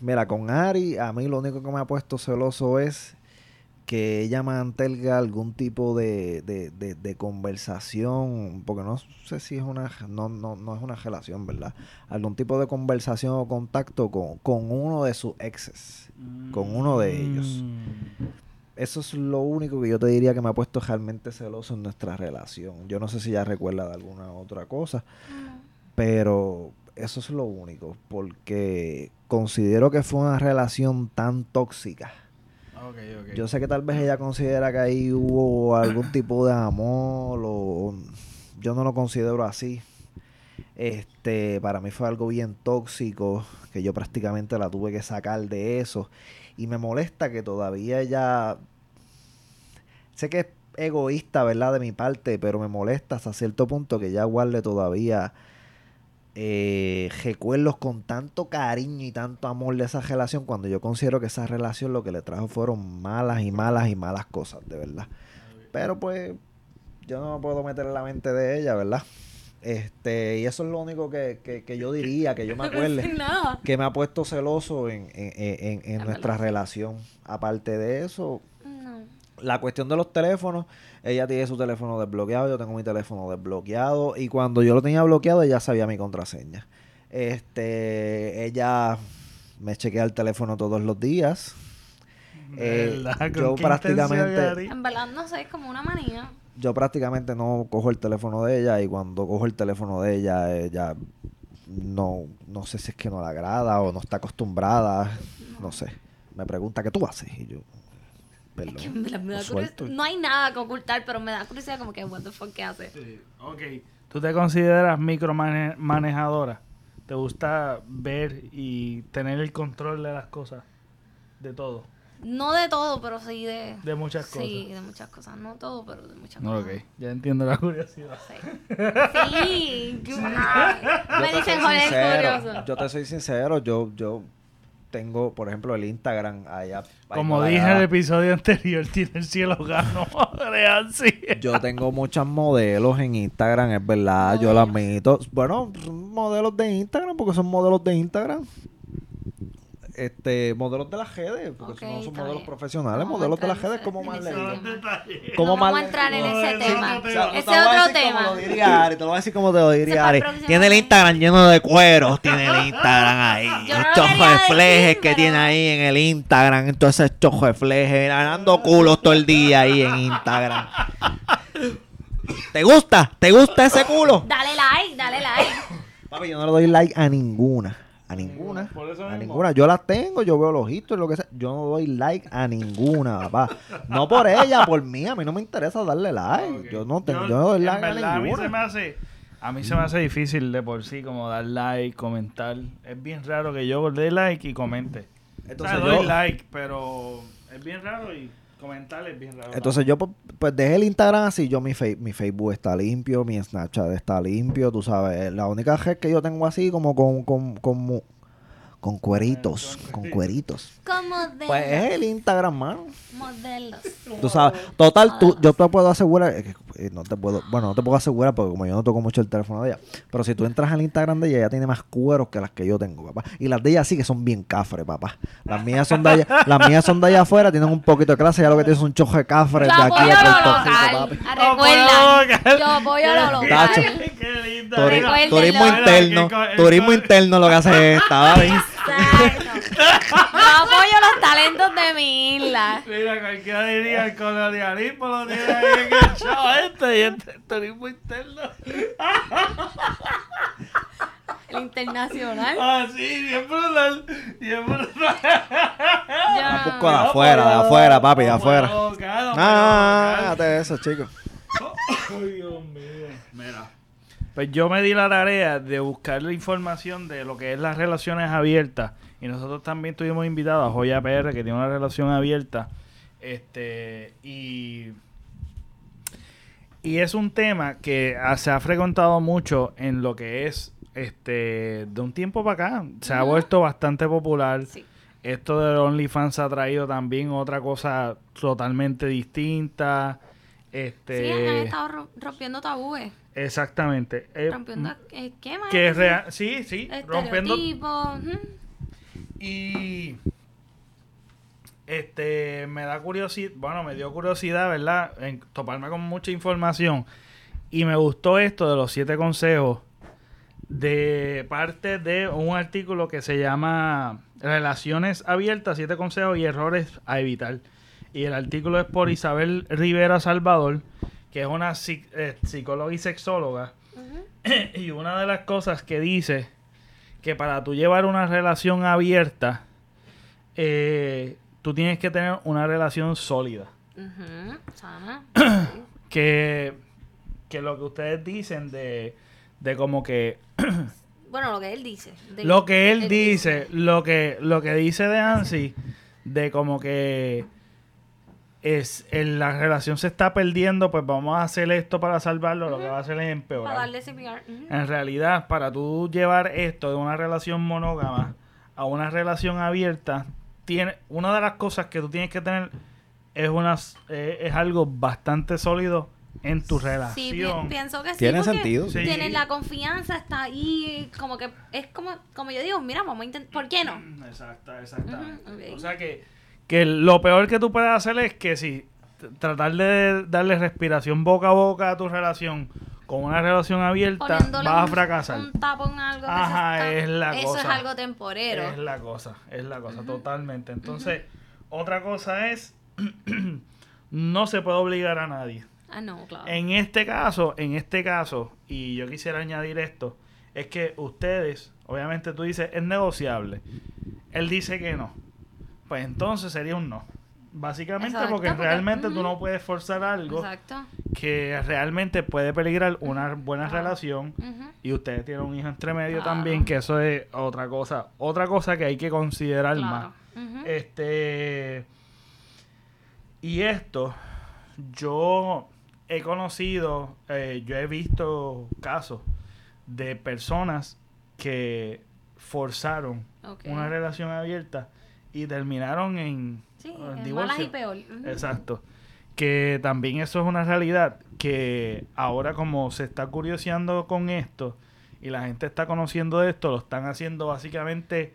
Mira, con Ari, a mí lo único que me ha puesto celoso es que ella mantenga algún tipo de, de, de, de conversación, porque no sé si es una, no, no, no es una relación, ¿verdad? Algún tipo de conversación o contacto con, con uno de sus exes, con uno de ellos. Mm. Eso es lo único que yo te diría que me ha puesto realmente celoso en nuestra relación. Yo no sé si ella recuerda de alguna otra cosa, pero eso es lo único, porque considero que fue una relación tan tóxica. Yo sé que tal vez ella considera que ahí hubo algún tipo de amor o yo no lo considero así. Este, para mí fue algo bien tóxico que yo prácticamente la tuve que sacar de eso y me molesta que todavía ella sé que es egoísta, ¿verdad? De mi parte, pero me molesta hasta cierto punto que ella guarde todavía eh, recuerdos con tanto cariño y tanto amor de esa relación cuando yo considero que esa relación lo que le trajo fueron malas y malas y malas cosas, de verdad. Pero pues yo no me puedo meter en la mente de ella, ¿verdad? Este, y eso es lo único que, que, que yo diría, que yo me acuerde, que me ha puesto celoso en, en, en- en nuestra relación. Aparte de eso. La cuestión de los teléfonos, ella tiene su teléfono desbloqueado, yo tengo mi teléfono desbloqueado y cuando yo lo tenía bloqueado ella sabía mi contraseña. Este, ella me chequea el teléfono todos los días. Eh, ¿Verdad? ¿Con yo prácticamente-? En verdad, no sé, es como una manía. Yo prácticamente no cojo el teléfono de ella y cuando cojo el teléfono de ella, ella no, no sé si es que no le agrada o no está acostumbrada, no sé. Me pregunta qué tú haces y yo, perdón, Es que me da curiosidad. suelto. No hay nada que ocultar, pero me da curiosidad como que, what the fuck, ¿qué hace? Sí, Ok. ¿Tú te consideras micromanejadora? ¿Te gusta ver y tener el control de las cosas? De todo. No de todo, pero sí de... De muchas cosas. Sí, de muchas cosas. No todo, pero de muchas Ok, cosas. ya entiendo la curiosidad. Sí. Sí. Yo Me dicen, soy joder, curioso. Yo te soy sincero, yo, yo tengo, por ejemplo, el Instagram allá. Como dije en el episodio anterior, tiene el cielo gano de Ansi. Yo tengo muchas modelos en Instagram, es verdad, yo lo admito. Bueno, modelos de Instagram, porque son modelos de Instagram. Este, modelos de las redes, porque Ok, son- no son modelos bien. profesionales, modelos de las redes, como más le ese digo. tema. ¿Cómo no más a entrar en ese tema. otro tema. Ese otro tema. Como lo diría Ari, te lo voy a decir como te lo diría Ari. Tiene el. Instagram lleno de cueros, tiene el Instagram ahí. Yo no lo chojo quería de decir, flejes que tiene ahí en el Instagram. Entonces, chojo de flejes, ganando culos todo el día ahí en Instagram. ¿Te gusta? ¿Te gusta ese culo? Dale like, dale like. Papi, yo no le doy like a ninguna. A ninguna. Por eso A mismo. ninguna. Yo las tengo, yo veo los hitos y lo que sea. Yo no doy like a ninguna, papá. No por ella, por mí. A mí no me interesa darle like. Yo no tengo, Yo, yo no doy en like verdad, a a mí se me ninguna. hace a mí se me hace difícil de por sí como dar like, comentar. Es bien raro que yo dé like y comente. Entonces o sea, doy yo- like, pero es bien raro y comentar es bien raro. Entonces yo pues, dejé el Instagram así, yo mi, fe- mi Facebook está limpio, mi Snapchat está limpio, tú sabes, la única red que yo tengo así como con, con, con, con cueritos, con cueritos. Como de Pues es el Instagram, mano. modelos. Tú sabes, total, tú, yo te puedo asegurar, eh, que, eh, no te puedo, bueno, no te puedo asegurar porque como yo no toco mucho el teléfono de ella, pero si tú entras al Instagram de ella, ella tiene más cueros que las que yo tengo, papá. Y las de ella sí que son bien cafres, papá. Las mías son de allá, las mías son de allá afuera, tienen un poquito de clase, ya lo que tienes es un chojo de cafres de aquí a lo Puerto Rico, Recuerda, yo lo local. Qué. Turi- mira. Recuérdenlo. turismo interno, turismo interno lo que hace esta, papi. Exacto. Talentos de mi isla. Mira, cualquiera diría el colonialismo lo tiene ahí enganchado este y este es turismo interno. El internacional. Ah, sí, bien brutal. Bien brutal. Yo Busco de no. afuera, de afuera, papi, de afuera. Ah, Ah, date eso, chicos. Ay, Dios mío. Mira. Pues yo me di la tarea de buscar la información de lo que es las relaciones abiertas. Y nosotros también tuvimos invitados a Joya PR, que tiene una relación abierta. Este, y. Y es un tema que se ha frecuentado mucho en lo que es este de un tiempo para acá. Se ha vuelto bastante popular. Sí. Esto de OnlyFans ha traído también otra cosa totalmente distinta. Este, Sí, han estado ro- rompiendo tabúes. Exactamente. Eh, Rompiendo esquemas. que es real, sí, sí, rompiendo. Y este me da curiosidad, bueno, me dio curiosidad, ¿verdad? En toparme con mucha información. Y me gustó esto de los siete consejos de parte de un artículo que se llama Relaciones abiertas, siete consejos y errores a evitar. Y el artículo es por Isabel Rivera Salvador, que es una eh, psicóloga y sexóloga. y una de las cosas que dice que para tú llevar una relación abierta, eh, tú tienes que tener una relación sólida. Sana. Que, que lo que ustedes dicen de, de como que bueno, lo que él dice. de- lo que él dice, lo que lo que dice de Ansi, de como que es en la relación se está perdiendo, pues vamos a hacer esto para salvarlo, lo que va a hacer es Para empeorar. darle CPR. ujú. En realidad, para tú llevar esto de una relación monógama a una relación abierta, tiene una de las cosas que tú tienes que tener es unas eh, es algo bastante sólido en tu Sí, pi- relación. pienso que sí. Tiene sentido. Sí. Tienes la confianza, está ahí, como que es como, como yo digo, mira, vamos a intentar, ¿por qué no? Exacta, exactamente. O sea que, que lo peor que tú puedes hacer es que si tratar de darle respiración boca a boca a tu relación con una relación abierta, Poniéndole vas a fracasar. Un tapón algo Ajá, es la Eso es cosa. algo temporero. Es la cosa, es la cosa, totalmente. Entonces, otra cosa es, no se puede obligar a nadie. Ah, no, claro. En este caso, en este caso, y yo quisiera añadir esto, es que ustedes, obviamente tú dices, es negociable. Él dice que no. Pues entonces sería un no. Básicamente Exacto, porque, porque- realmente tú no puedes forzar algo Exacto. que realmente puede peligrar una buena Claro. relación y ustedes tienen un hijo entre medio Claro. también, que eso es otra cosa. Otra cosa que hay que considerar más. Este. Y esto, yo he conocido, eh, yo he visto casos de personas que forzaron una relación abierta y terminaron en, Sí, en en divorcio. malas y peor. Exacto. Que también eso es una realidad que ahora como se está curioseando con esto y la gente está conociendo de esto, lo están haciendo básicamente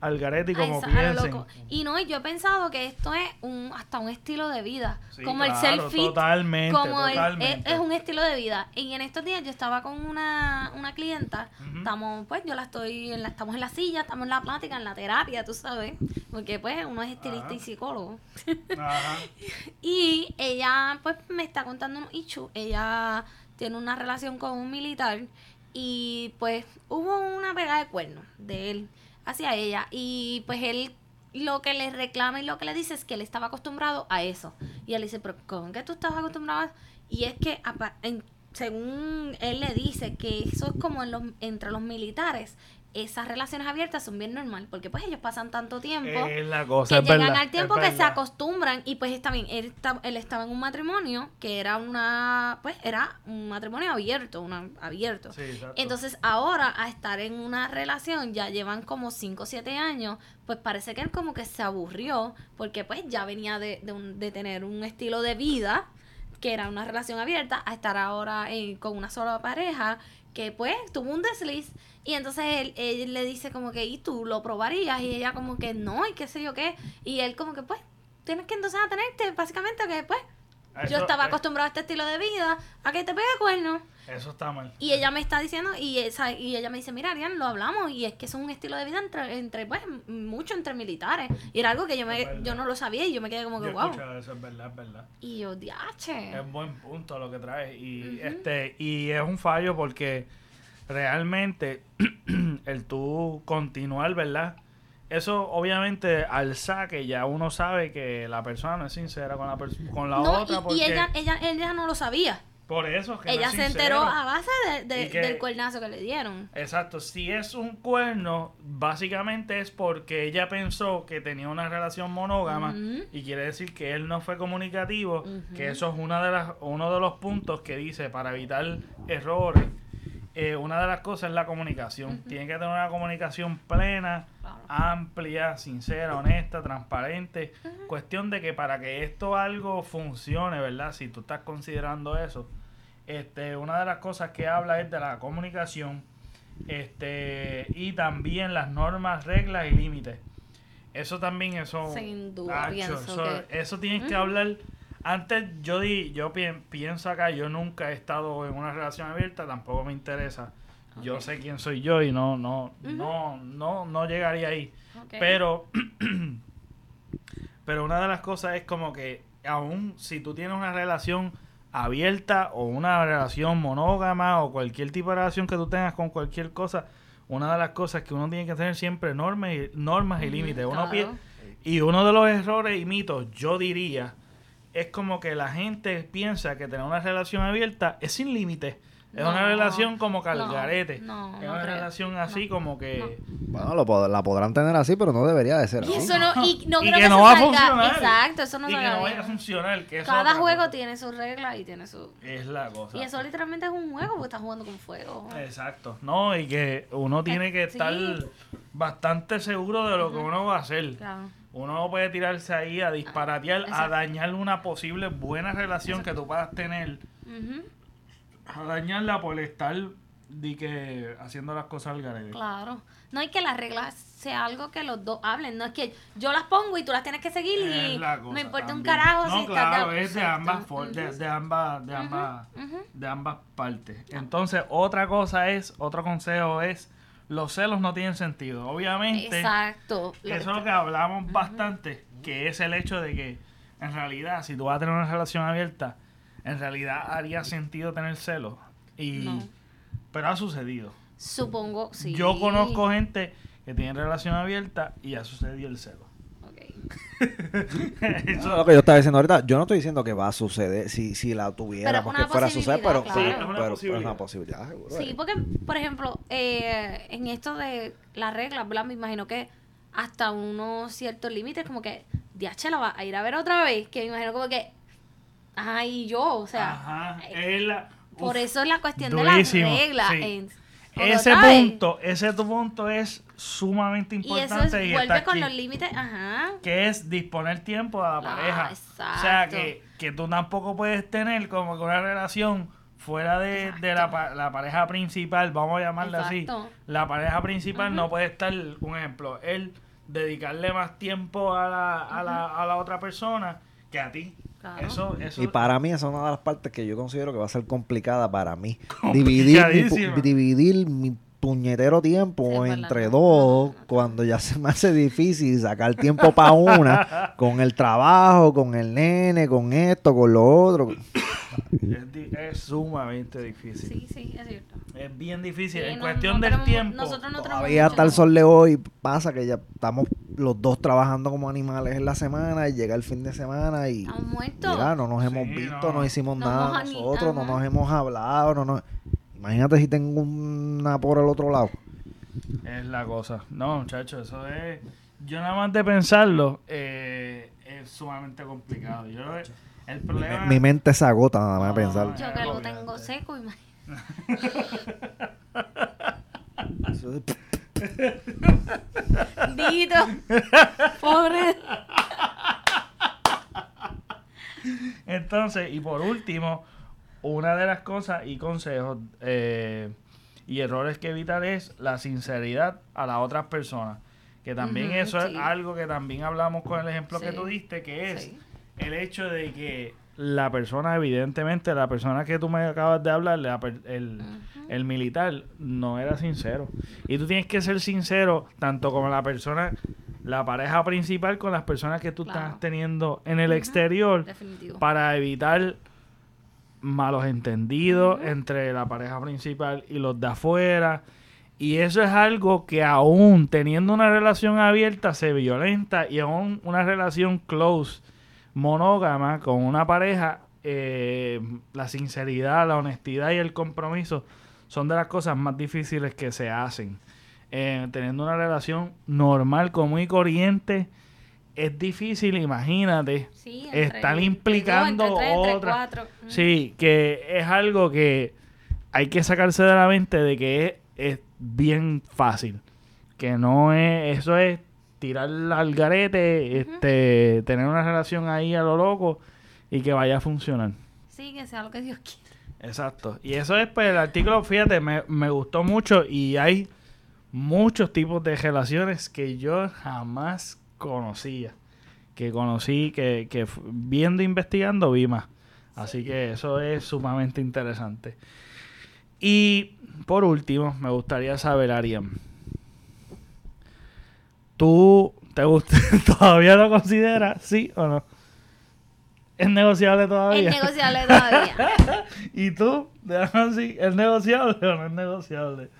al garete y Ay, como sa- a lo piensen. loco. Y no, y yo he pensado que esto es un hasta un estilo de vida. Sí, como el selfie. totalmente, Como el- totalmente. es, es un estilo de vida. Y en estos días yo estaba con una, una clienta. Estamos, pues, yo la estoy, en la, estamos en la silla, estamos en la plática, en la terapia, tú sabes. Porque, pues, uno es estilista Ajá. y psicólogo. Ajá. Y ella, pues, me está contando un issue. Ella tiene una relación con un militar y, pues, hubo una pegada de cuernos de él hacia ella. Y, pues, él lo que le reclama y lo que le dice es que él estaba acostumbrado a eso. Y él dice, pero ¿cómo que tú estabas acostumbrado? a eso?". Y es que, en- según él le dice, que eso es como en los, entre los militares. Esas relaciones abiertas son bien normal, porque pues ellos pasan tanto tiempo Es la cosa, que llegan verdad, al tiempo que se acostumbran y pues está bien él, está- él estaba en un matrimonio que era una pues era un matrimonio abierto una abierto Sí, entonces ahora a estar en una relación ya llevan como 5 o 7 años pues parece que él como que se aburrió porque pues ya venía de, de, un- de tener un estilo de vida que era una relación abierta a estar ahora en- con una sola pareja que pues tuvo un desliz y entonces él, él le dice como que y tú lo probarías y ella como que no y qué sé yo qué y él como que pues tienes que entonces atenerte básicamente que pues Eso- yo estaba acostumbrado a este estilo de vida a que te pegue cuernos Eso está mal. y ella me está diciendo, y esa, y ella me dice, mira, Arián, lo hablamos, y es que es un estilo de vida entre, entre pues, mucho entre militares. Y era algo que yo me, yo no lo sabía, y yo me quedé como que, Yo wow. eso, es verdad, es verdad. Y yo, diache. Es buen punto lo que traes. Y este, y es un fallo porque realmente el tú continuar, ¿verdad? Eso obviamente al saque ya uno sabe que la persona no es sincera con la, con la No, otra y, porque y ella, ella, ella no lo sabía. por eso es que no ella es se enteró a base de, de- Y que- del cuernazo que le dieron. Exacto, si es un cuerno, básicamente es porque ella pensó que tenía una relación monógama y quiere decir que él no fue comunicativo, que eso es una de las, uno de los puntos que dice para evitar errores. eh, una de las cosas es la comunicación. Tiene que tener una comunicación plena. Amplia, sincera, honesta, transparente. Cuestión de que para que esto algo funcione, ¿verdad? Si tú estás considerando eso, este, una de las cosas que habla es de la comunicación este, y también las normas, reglas y límites. Eso también, eso... Sin duda, Tacho, pienso eso, que- eso tienes que hablar... Antes yo di, yo pi- pienso acá, yo nunca he estado en una relación abierta, tampoco me interesa. Yo sé quién soy yo y no, no, no, no, no llegaría ahí. Pero, pero una de las cosas es como que aún si tú tienes una relación abierta o una relación monógama o cualquier tipo de relación que tú tengas con cualquier cosa, una de las cosas que uno tiene que tener siempre normas y, normas y límites. Uno claro. pi- y uno de los errores y mitos, yo diría, es como que la gente piensa que tener una relación abierta es sin límites. Es una relación como calgarete. no, es no una creo. relación así No, como que... Bueno, lo pod- la podrán tener así, pero no debería de ser Y así. eso no, y no Y creo que que, no va a funcionar. Exacto, eso no y que no vaya a funcionar. Que es Cada juego cosa. tiene sus reglas y tiene su... Es la cosa. Y eso literalmente es un juego porque estás jugando con fuego. Exacto. No, y que uno tiene que Eh, sí. estar bastante seguro de lo que uno va a hacer. Claro. Uno no puede tirarse ahí a disparatear, a dañar una posible buena relación que tú puedas tener. Ujú, A dañarla por estar di que haciendo las cosas al garete. Claro. No hay que las reglas sea algo que los dos hablen. No es que yo las pongo y tú las tienes que seguir y Es cosa me importa un carajo no, si claro, es de ambas, de, de ambas, de ambas, de ambas partes. Entonces, otra cosa es, otro consejo es, los celos no tienen sentido. Obviamente, Exacto. Lo eso es lo que hablamos bastante, que es el hecho de que, en realidad, si tú vas a tener una relación abierta, en realidad haría sentido tener celos. Y, No. Pero ha sucedido. Supongo, sí. Yo conozco gente que tiene relación abierta y ha sucedido el celo. Ok. Eso es lo que yo estaba diciendo ahorita. Yo no estoy diciendo que va a suceder si, si la tuviera, Pero porque fuera a suceder, pero, claro. Sí, es una pero- es una posibilidad, seguro. Sí, porque, por ejemplo, eh, en esto de las reglas, ¿verdad? Me imagino que hasta unos ciertos límites, como que, DH la va a ir a ver otra vez, que me imagino como que, ajá, y yo, o sea, Ajá, eh, es la- por eso es la cuestión durísimo, de las reglas. sí. Ese punto, ese punto es sumamente Y eso importante es, y, vuelve con aquí, los límites, ajá. que es disponer tiempo a la Ah, pareja. O exacto. sea, que, que tú tampoco puedes tener como que una relación fuera de, de la, la pareja principal, vamos a llamarla así. Exacto. La pareja principal no puede estar, un ejemplo, él dedicarle más tiempo a la, a la, a la otra persona que a ti. Claro. Eso, eso, Y para mí esa es una de las partes que yo considero que va a ser complicada para mí. Dividir mi, dividir mi puñetero tiempo entre dos, cuando ya se me hace difícil sacar tiempo para una, con el trabajo, con el nene, con esto, con lo otro. es, di- es sumamente difícil. Sí, sí, es cierto. Es bien difícil. Sí, en no- cuestión no del tenemos- tiempo. Nosotros no Todavía hasta el sol de hoy pasa que ya estamos los dos trabajando como animales en la semana y llega el fin de semana y Estamos muertos. mira, no nos hemos Sí, visto, no. no, hicimos No nada nosotros, no nos hemos hablado, no nos... Imagínate si tengo una por el otro lado. Es la cosa. No, muchachos, eso es. Yo nada más de pensarlo, eh, es sumamente complicado. Yo, el problema. Mi mente se agota nada más No, pensar. Yo que lo Obviamente. tengo seco, imagínate. Dito. Pobre. Entonces, y por último, una de las cosas y consejos eh, y errores que evitar es la sinceridad a las otras personas. Que también eso sí. es algo que también hablamos con el ejemplo que tú diste, que es sí. El hecho de que la persona, evidentemente, la persona que tú me acabas de hablar, la el, el militar, no era sincero. Y tú tienes que ser sincero tanto como la persona, la pareja principal, con las personas que tú Claro. estás teniendo en el exterior Definitivo. para evitar malos entendidos entre la pareja principal y los de afuera. Y eso es algo que aún teniendo una relación abierta se violenta y aún una relación close, monógama con una pareja, eh, la sinceridad, la honestidad y el compromiso son de las cosas más difíciles que se hacen. Eh, teniendo una relación normal, común y corriente, es difícil, imagínate, Sí, están entre- implicando entre entre otra. Ujú. Sí, que es algo que hay que sacarse de la mente de que es, es bien fácil. Que no es, eso es tirar al garete, este, tener una relación ahí a lo loco y que vaya a funcionar. Sí, que sea lo que Dios quiera. Exacto. Y eso es, pues, el artículo, fíjate, me, me gustó mucho y hay muchos tipos de relaciones que yo jamás conocía. Que conocí, que, que viendo, investigando, vi más. Así que eso es sumamente interesante. Y por último, me gustaría saber, Ariam. ¿Tú te gusta, todavía lo consideras, sí o no? ¿Es negociable todavía? Es negociable todavía. ¿Y tú? ¿es negociable o no es negociable?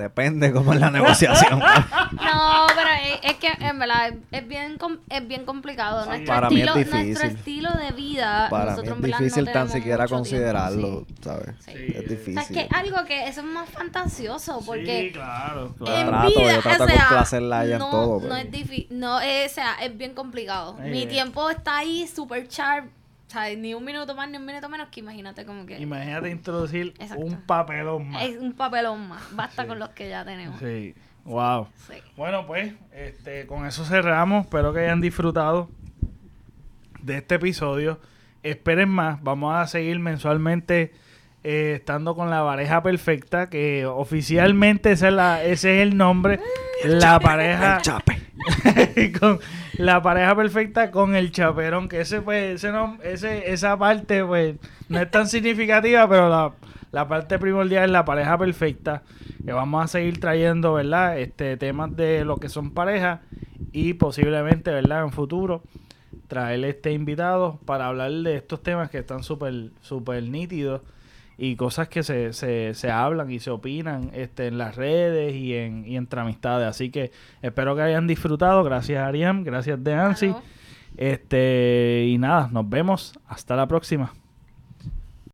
Depende cómo es la negociación. No, pero es, es que en verdad es, es bien es bien complicado. Sí. Nuestro, Para mí es estilo, difícil. nuestro estilo de vida, Para mí es en verdad no difícil tan siquiera considerarlo, tiempo, ¿sabes? Sí. Sí. Es sí. O sea, difícil. es que algo que eso es más fantasioso porque sí, claro, en claro. Trato, vida, yo trato o de sea, complacerla a ella en no, todo, no pero- es difícil, no, eh, o sea, es bien complicado. Eh. Mi tiempo está ahí super sharp, o sea, ni un minuto más ni un minuto menos que imagínate como que Imagínate introducir Exacto. un papelón más. es un papelón más, basta Sí. con los que ya tenemos. Sí, wow. Sí. Bueno, pues, este, con eso cerramos. Espero que hayan disfrutado de este episodio. Esperen más. Vamos a seguir mensualmente eh, estando con la pareja perfecta, que oficialmente esa es la, ese es el nombre. La pareja El chape. la pareja perfecta con el chaperón, que ese pues, ese nom- ese, esa parte pues no es tan significativa, pero la, la parte primordial es la pareja perfecta, que vamos a seguir trayendo, ¿verdad? Este temas de lo que son parejas y posiblemente, ¿verdad? En futuro traer este invitado para hablar de estos temas que están súper súper nítidos y cosas que se, se, se hablan y se opinan este, en las redes y en, y entre amistades. Así que espero que hayan disfrutado. Gracias, Ariam. Gracias. Claro. Este, y nada, nos vemos. Hasta la próxima.